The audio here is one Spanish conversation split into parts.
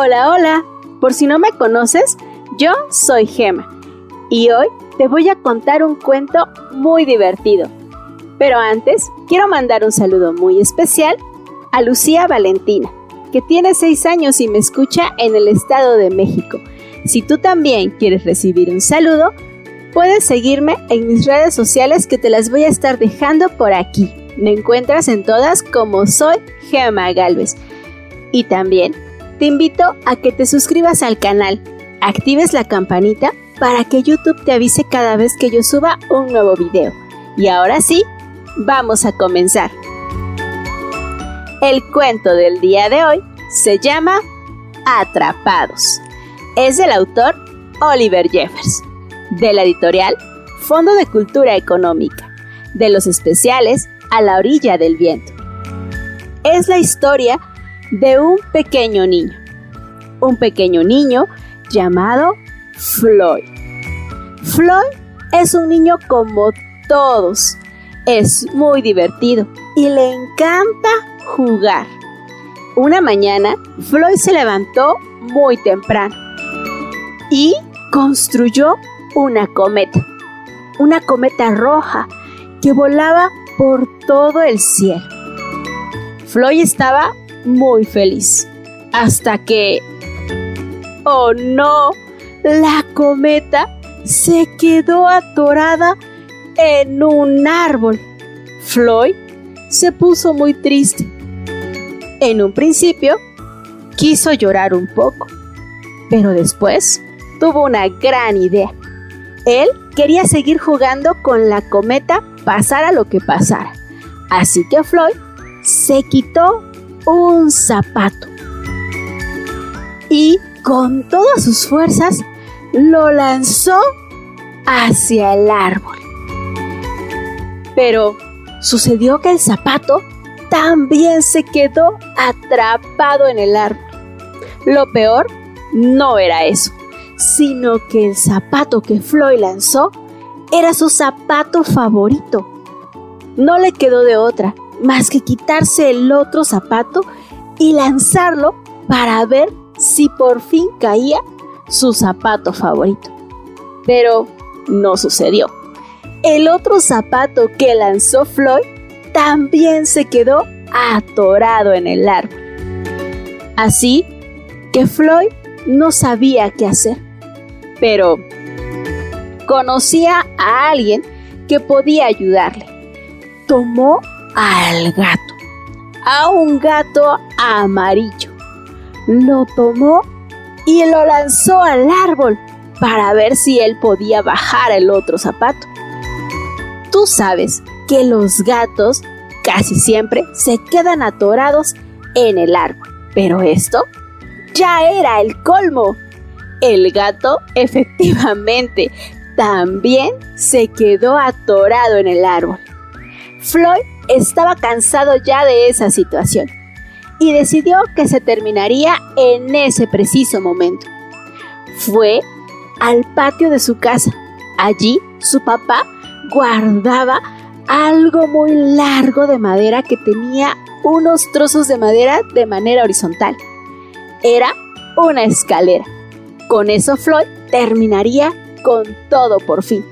Hola, hola. Por si no me conoces, yo soy Gema y hoy te voy a contar un cuento muy divertido. Pero antes, quiero mandar un saludo muy especial a Lucía Valentina, que tiene 6 años y me escucha en el Estado de México. Si tú también quieres recibir un saludo, puedes seguirme en mis redes sociales que te las voy a estar dejando por aquí. Me encuentras en todas como soy Gema Galvez. Y también te invito a que te suscribas al canal, actives la campanita para que YouTube te avise cada vez que yo suba un nuevo video. Y ahora sí, vamos a comenzar. El cuento del día de hoy se llama Atrapados. Es del autor Oliver Jeffers, de la editorial Fondo de Cultura Económica, de los especiales A la orilla del viento. Es la historia de un pequeño niño. Un pequeño niño llamado Floyd. Floyd es un niño como todos. Es muy divertido y le encanta jugar. Una mañana, Floyd se levantó muy temprano y construyó una cometa. Una cometa roja que volaba por todo el cielo. Floyd estaba muy feliz. Hasta que... ¡Oh no! La cometa se quedó atorada en un árbol. Floyd se puso muy triste. En un principio, quiso llorar un poco, pero después tuvo una gran idea. Él quería seguir jugando con la cometa pasara lo que pasara. Así que Floyd se quitó un zapato. Y con todas sus fuerzas lo lanzó hacia el árbol. Pero sucedió que el zapato también se quedó atrapado en el árbol. Lo peor no era eso, sino que el zapato que Floyd lanzó era su zapato favorito. No le quedó de otra más que quitarse el otro zapato y lanzarlo para ver si por fin caía su zapato favorito. Pero no sucedió. El otro zapato que lanzó Floyd también se quedó atorado en el árbol. Así que Floyd no sabía qué hacer, pero conocía a alguien que podía ayudarle. Tomó al gato, a un gato amarillo. Lo tomó y lo lanzó al árbol para ver si él podía bajar el otro zapato. Tú sabes que los gatos casi siempre se quedan atorados en el árbol, pero esto ya era el colmo. El gato efectivamente también se quedó atorado en el árbol. Floyd estaba cansado ya de esa situación y decidió que se terminaría en ese preciso momento. Fue al patio de su casa. Allí su papá guardaba algo muy largo de madera que tenía unos trozos de madera de manera horizontal. Era una escalera. Con eso Floyd terminaría con todo por fin.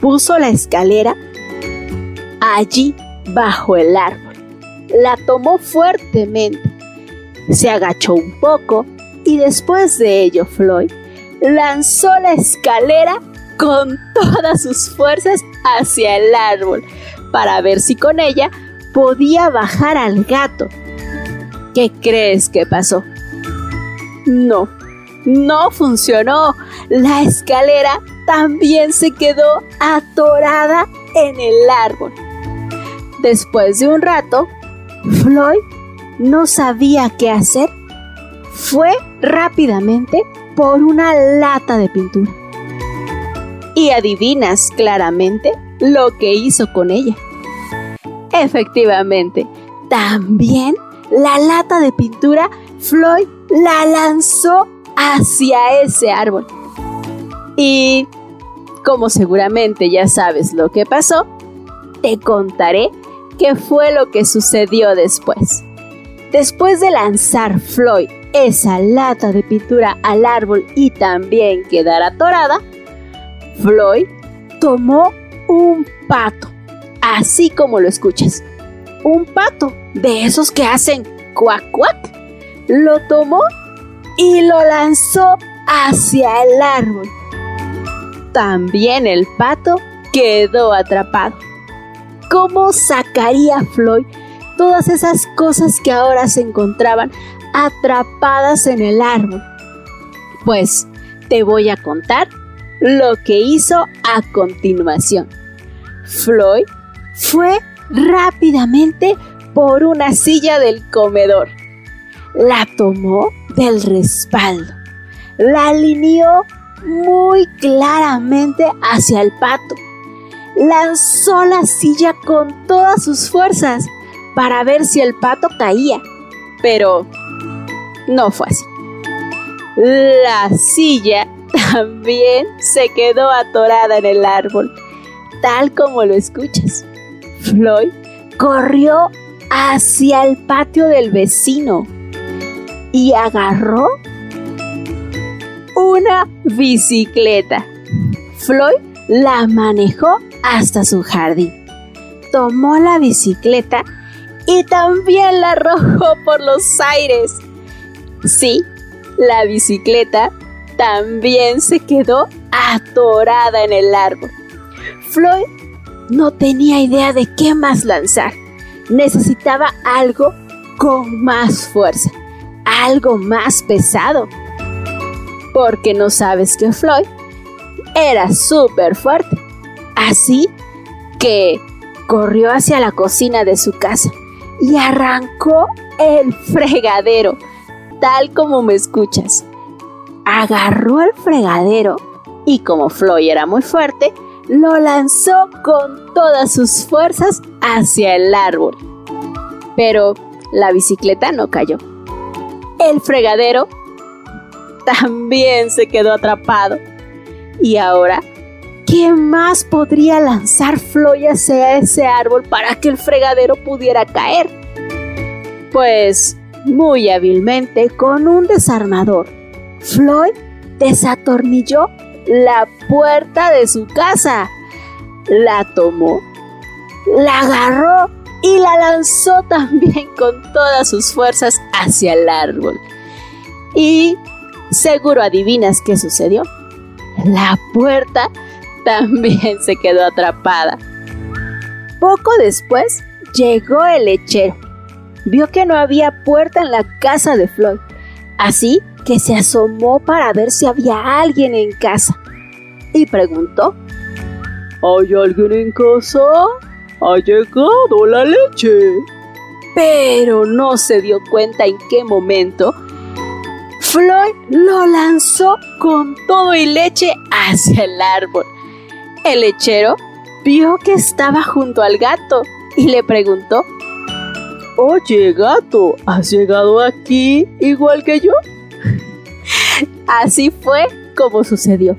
Puso la escalera allí bajo el árbol. La tomó fuertemente, se agachó un poco y después de ello Floyd lanzó la escalera con todas sus fuerzas hacia el árbol para ver si con ella podía bajar al gato. ¿Qué crees que pasó? No, no funcionó. La escalera también se quedó atorada en el árbol. Después de un rato, Floyd no sabía qué hacer. Fue rápidamente por una lata de pintura. Y adivinas claramente lo que hizo con ella. Efectivamente, también la lata de pintura Floyd la lanzó hacia ese árbol. Y como seguramente ya sabes lo que pasó, te contaré qué fue lo que sucedió después. Después de lanzar Floyd esa lata de pintura al árbol y también quedar atorada, Floyd tomó un pato, así como lo escuchas. Un pato de esos que hacen cuac cuac. Lo tomó y lo lanzó hacia el árbol. También el pato quedó atrapado. ¿Cómo sacaría Floyd todas esas cosas que ahora se encontraban atrapadas en el árbol? Pues te voy a contar lo que hizo a continuación. Floyd fue rápidamente por una silla del comedor. La tomó del respaldo. La alineó muy claramente hacia el pato. Lanzó la silla con todas sus fuerzas para ver si el pato caía. Pero no fue así. La silla también se quedó atorada en el árbol, tal como lo escuchas. Floyd corrió hacia el patio del vecino y agarró una bicicleta. Floyd la manejó hasta su jardín. Tomó la bicicleta y también la arrojó por los aires. Sí, la bicicleta también se quedó atorada en el árbol. Floyd no tenía idea de qué más lanzar. Necesitaba algo con más fuerza, algo más pesado. Porque no sabes que Floyd era súper fuerte. Así que corrió hacia la cocina de su casa y arrancó el fregadero, tal como me escuchas agarró el fregadero y como Floyd era muy fuerte, lo lanzó con todas sus fuerzas hacia el árbol. Pero la bicicleta no cayó. El fregadero también se quedó atrapado. Y ahora, ¿qué más podría lanzar Floyd hacia ese árbol para que el fregadero pudiera caer? Pues muy hábilmente con un desarmador Floyd desatornilló la puerta de su casa, la tomó, la agarró y la lanzó también con todas sus fuerzas hacia el árbol. Y seguro adivinas qué sucedió. La puerta también se quedó atrapada. Poco después llegó el lechero. Vio que no había puerta en la casa de Floyd. Así que se asomó para ver si había alguien en casa y preguntó, ¿Hay alguien en casa? Ha llegado la leche. Pero no se dio cuenta en qué momento Floyd lo lanzó con todo y leche hacia el árbol. El lechero vio que estaba junto al gato y le preguntó, Oye gato, ¿has llegado aquí igual que yo? Así fue como sucedió.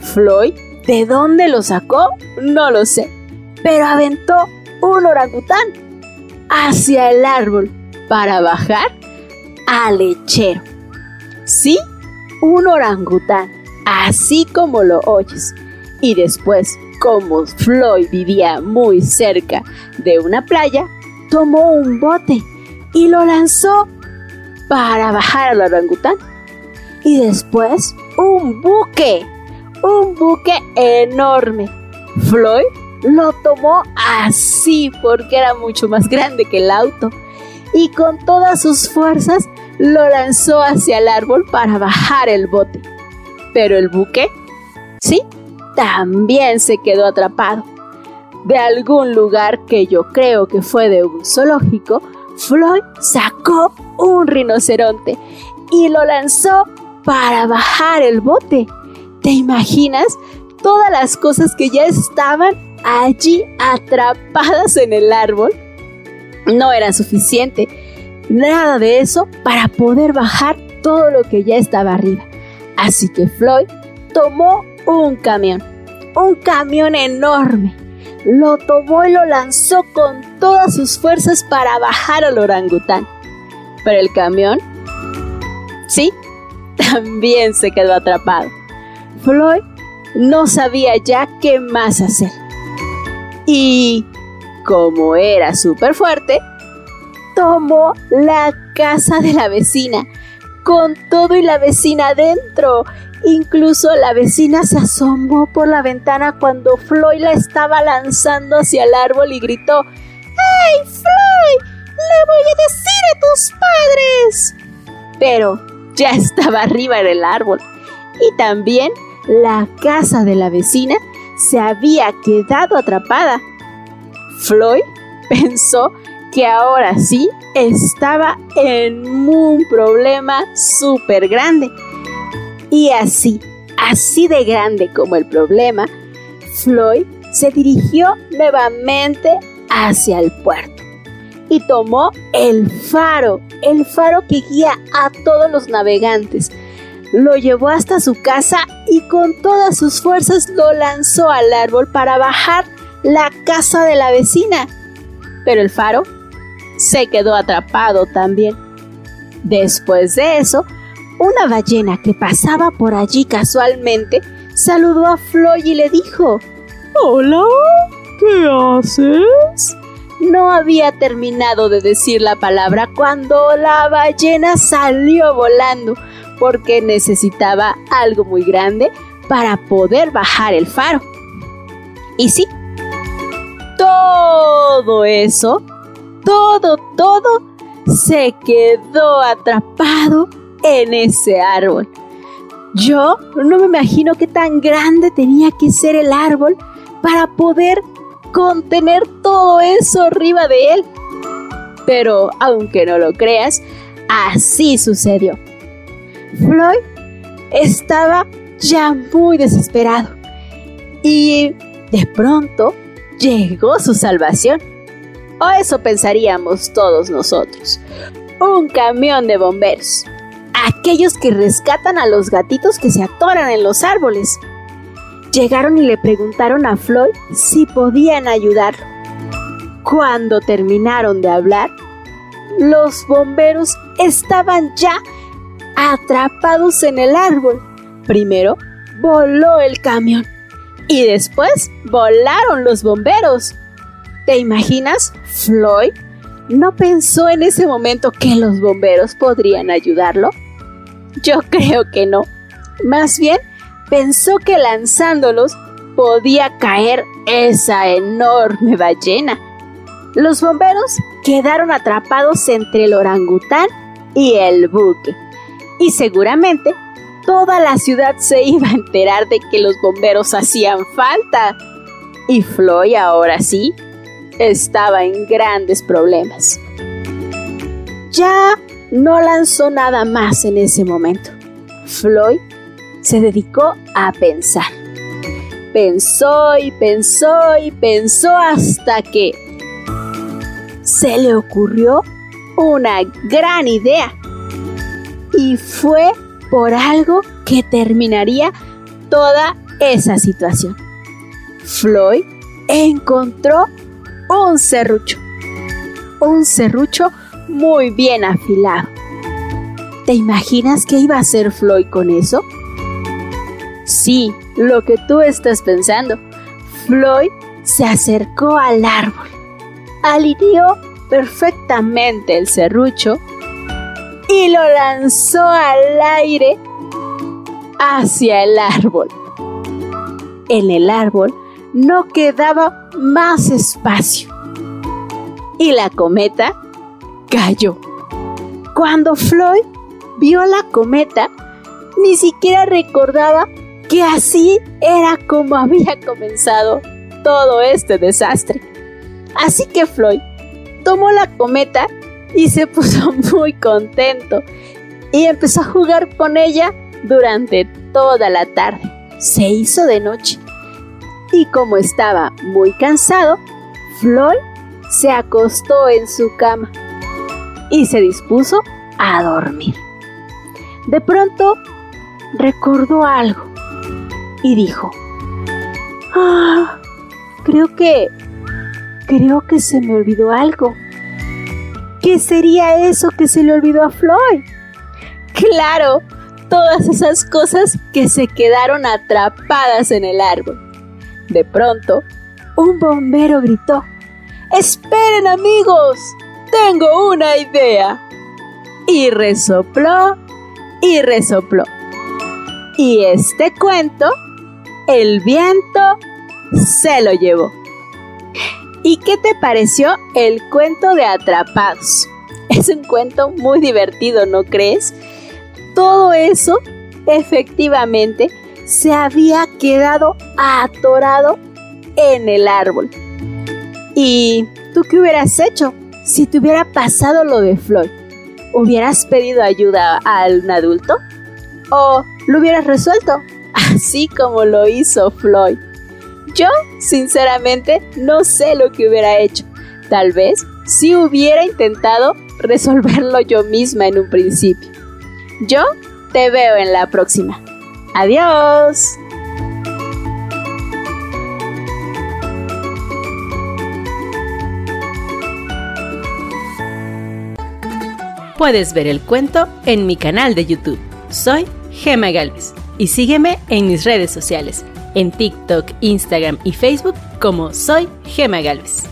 Floyd, ¿de dónde lo sacó? No lo sé, pero aventó un orangután hacia el árbol para bajar al lechero. Sí, un orangután, así como lo oyes. Y después, como Floyd vivía muy cerca de una playa, tomó un bote y lo lanzó para bajar al orangután y después un buque, un buque enorme. Floyd lo tomó así porque era mucho más grande que el auto y con todas sus fuerzas lo lanzó hacia el árbol para bajar el bote. Pero el buque, sí, también se quedó atrapado. De algún lugar que yo creo que fue de un zoológico, Floyd sacó un rinoceronte y lo lanzó para bajar el bote. ¿Te imaginas todas las cosas que ya estaban allí atrapadas en el árbol? No era suficiente. Nada de eso para poder bajar todo lo que ya estaba arriba. Así que Floyd tomó un camión, un camión enorme. Lo tomó y lo lanzó con todas sus fuerzas para bajar al orangután. Pero el camión Sí, también se quedó atrapado. Floyd no sabía ya qué más hacer. Y como era súper fuerte, tomó la casa de la vecina, con todo y la vecina adentro. Incluso la vecina se asomó por la ventana cuando Floyd la estaba lanzando hacia el árbol y gritó, ¡Hey, Floyd! ¡Le voy a decir a tus padres! Pero ya estaba arriba en el árbol. Y también la casa de la vecina se había quedado atrapada. Floyd pensó que ahora sí estaba en un problema súper grande. Y así, así de grande como el problema, Floyd se dirigió nuevamente hacia el puerto y tomó el faro, el faro que guía a todos los navegantes. Lo llevó hasta su casa y con todas sus fuerzas lo lanzó al árbol para bajar la casa de la vecina. Pero el faro se quedó atrapado también. Después de eso, una ballena que pasaba por allí casualmente saludó a Floyd y le dijo, Hola, ¿qué haces? No había terminado de decir la palabra cuando la ballena salió volando porque necesitaba algo muy grande para poder bajar el faro. Y sí, todo eso, todo, todo se quedó atrapado en ese árbol. Yo no me imagino qué tan grande tenía que ser el árbol para poder contener todo eso arriba de él. Pero aunque no lo creas, así sucedió. Floyd estaba ya muy desesperado y de pronto llegó su salvación. O eso pensaríamos todos nosotros. Un camión de bomberos. Aquellos que rescatan a los gatitos que se atoran en los árboles. Llegaron y le preguntaron a Floyd si podían ayudarlo. Cuando terminaron de hablar, los bomberos estaban ya atrapados en el árbol. Primero voló el camión y después volaron los bomberos. ¿Te imaginas? Floyd no pensó en ese momento que los bomberos podrían ayudarlo. Yo creo que no. Más bien pensó que lanzándolos podía caer esa enorme ballena. Los bomberos quedaron atrapados entre el orangután y el buque. Y seguramente toda la ciudad se iba a enterar de que los bomberos hacían falta. Y Floyd ahora sí estaba en grandes problemas. Ya no lanzó nada más en ese momento. Floyd se dedicó a pensar. Pensó y pensó y pensó hasta que se le ocurrió una gran idea. Y fue por algo que terminaría toda esa situación. Floyd encontró un serrucho. Un serrucho muy bien afilado. ¿Te imaginas qué iba a hacer Floyd con eso? Sí, lo que tú estás pensando. Floyd se acercó al árbol, alineó perfectamente el serrucho y lo lanzó al aire hacia el árbol. En el árbol no quedaba más espacio y la cometa cayó. Cuando Floyd vio la cometa, ni siquiera recordaba que así era como había comenzado todo este desastre. Así que Floyd tomó la cometa y se puso muy contento y empezó a jugar con ella durante toda la tarde. Se hizo de noche y como estaba muy cansado, Floyd se acostó en su cama y se dispuso a dormir. De pronto recordó algo y dijo, ah, creo que, creo que se me olvidó algo. ¿Qué sería eso que se le olvidó a Floyd? Claro, todas esas cosas que se quedaron atrapadas en el árbol. De pronto, un bombero gritó, ¡Esperen amigos! Tengo una idea. Y resopló y resopló. Y este cuento, el viento se lo llevó. ¿Y qué te pareció el cuento de Atrapados? Es un cuento muy divertido, ¿no crees? Todo eso, efectivamente, se había quedado atorado en el árbol. ¿Y tú qué hubieras hecho si te hubiera pasado lo de Floyd? ¿Hubieras pedido ayuda a un adulto? ¿O lo hubieras resuelto? Así como lo hizo Floyd. Yo, sinceramente, no sé lo que hubiera hecho. Tal vez si hubiera intentado resolverlo yo misma en un principio. Yo te veo en la próxima. Adiós. Puedes ver el cuento en mi canal de YouTube. Soy Gema Galvez y sígueme en mis redes sociales, en TikTok, Instagram y Facebook como Soy Gema Galvez.